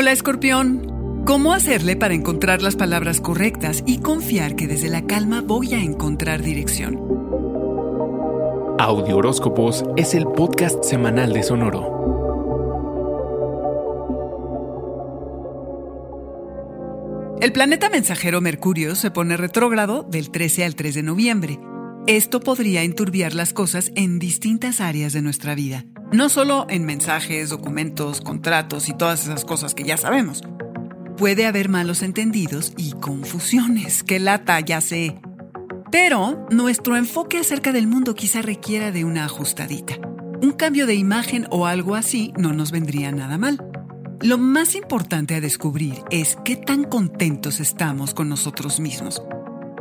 Hola Escorpión. ¿Cómo hacerle para encontrar las palabras correctas y confiar que desde la calma voy a encontrar dirección? Audio Horóscopos es el podcast semanal de Sonoro. El planeta mensajero Mercurio se pone retrógrado del 13 al 3 de noviembre. Esto podría enturbiar las cosas en distintas áreas de nuestra vida, no solo en mensajes, documentos, contratos y todas esas cosas que ya sabemos. Puede haber malos entendidos y confusiones, que lata, ya sé. Pero nuestro enfoque acerca del mundo quizá requiera de una ajustadita. Un cambio de imagen o algo así no nos vendría nada mal. Lo más importante a descubrir es qué tan contentos estamos con nosotros mismos.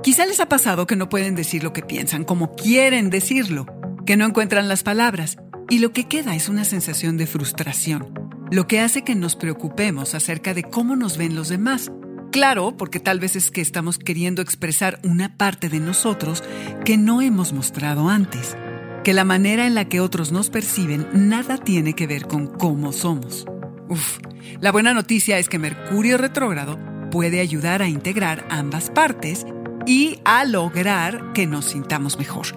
Quizá les ha pasado que no pueden decir lo que piensan como quieren decirlo, que no encuentran las palabras, y lo que queda es una sensación de frustración, lo que hace que nos preocupemos acerca de cómo nos ven los demás. Claro, porque tal vez es que estamos queriendo expresar una parte de nosotros que no hemos mostrado antes, que la manera en la que otros nos perciben nada tiene que ver con cómo somos. Uf, la buena noticia es que Mercurio retrógrado puede ayudar a integrar ambas partes y a lograr que nos sintamos mejor.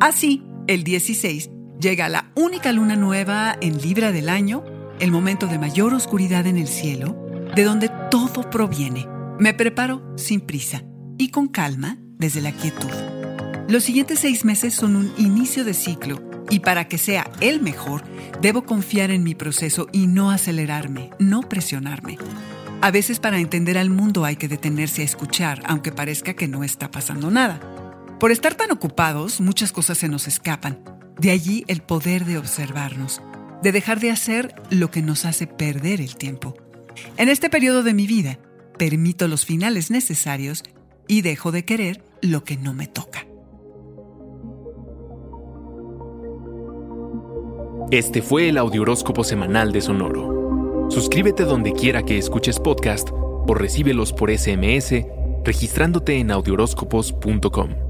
Así, el 16 llega la única luna nueva en Libra del año, el momento de mayor oscuridad en el cielo, de donde todo proviene. Me preparo sin prisa y con calma desde la quietud. Los siguientes seis meses son un inicio de ciclo y para que sea el mejor, debo confiar en mi proceso y no acelerarme, no presionarme. A veces para entender al mundo hay que detenerse a escuchar, aunque parezca que no está pasando nada. Por estar tan ocupados, muchas cosas se nos escapan. De allí el poder de observarnos, de dejar de hacer lo que nos hace perder el tiempo. En este periodo de mi vida, permito los finales necesarios y dejo de querer lo que no me toca. Este fue el Audioróscopo semanal de Sonoro. Suscríbete donde quiera que escuches podcast o recíbelos por SMS registrándote en audioróscopos.com.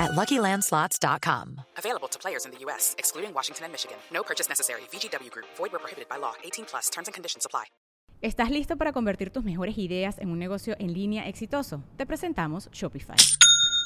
at luckylandslots.com. Available to players in the U.S., excluding Washington and Michigan. No purchase necessary. VGW Group, void were prohibited by law. 18 plus terms and conditions apply. ¿Estás listo para convertir tus mejores ideas en un negocio en línea exitoso? Te presentamos Shopify.